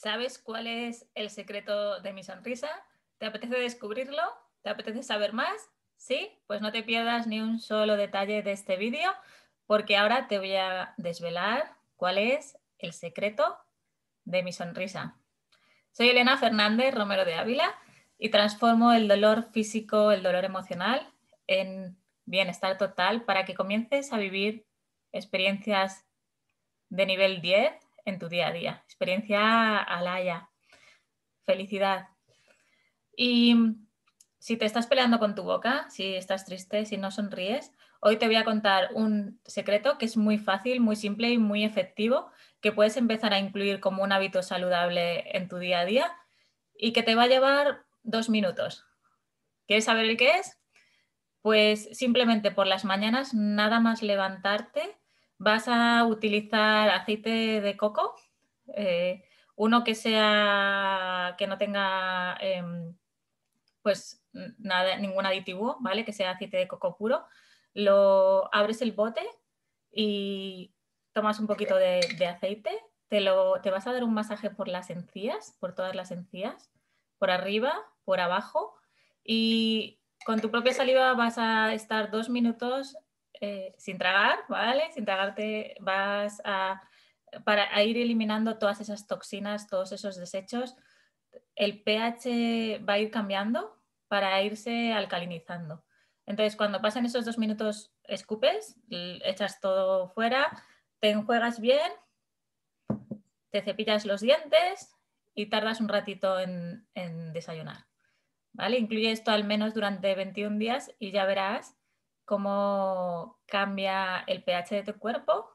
¿Sabes cuál es el secreto de mi sonrisa? ¿Te apetece descubrirlo? ¿Te apetece saber más? ¿Sí? Pues no te pierdas ni un solo detalle de este vídeo porque ahora te voy a desvelar cuál es el secreto de mi sonrisa. Soy Elena Fernández Romero de Ávila y transformo el dolor físico, el dolor emocional en bienestar total para que comiences a vivir experiencias de nivel 10 en tu día a día. Experiencia alaya, felicidad. Y si te estás peleando con tu boca, si estás triste, si no sonríes, hoy te voy a contar un secreto que es muy fácil, muy simple y muy efectivo, que puedes empezar a incluir como un hábito saludable en tu día a día y que te va a llevar dos minutos. ¿Quieres saber el qué es? Pues simplemente por las mañanas, nada más levantarte, vas a utilizar aceite de coco, eh, uno que sea que no tenga em, pues nada, ningún aditivo, ¿vale? Que sea aceite de coco puro. Lo abres el bote y tomas un poquito de, aceite, te, lo, te vas a dar un masaje por las encías, por todas las encías, por arriba, por abajo y con tu propia saliva vas a estar dos minutos eh, sin tragar, ¿vale? Sin tragarte vas a, para ir eliminando todas esas toxinas, todos esos desechos. El pH va a ir cambiando para irse alcalinizando. Entonces, cuando pasen esos dos minutos, escupes, echas todo fuera, te enjuegas bien, te cepillas los dientes y tardas un ratito en, en desayunar. ¿Vale? Incluye esto al menos durante 21 días y ya verás cómo cambia el pH de tu cuerpo,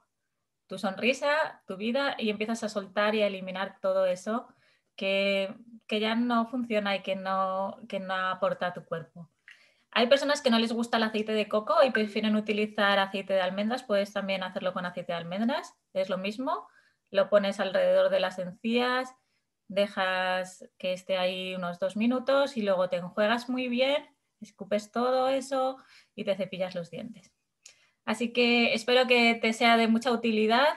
tu sonrisa, tu vida y empiezas a soltar y a eliminar todo eso que, ya no funciona y que no, que no aporta a tu cuerpo. Hay personas que no les gusta el aceite de coco y prefieren utilizar aceite de almendras, puedes también hacerlo con aceite de almendras, es lo mismo, lo pones alrededor de las encías, dejas que esté ahí unos dos minutos y luego te enjuagas muy bien escupes todo eso y te cepillas los dientes. Así que espero que te sea de mucha utilidad.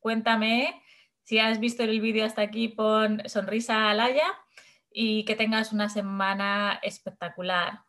Cuéntame si has visto el vídeo hasta aquí, pon sonrisa alaya y que tengas una semana espectacular.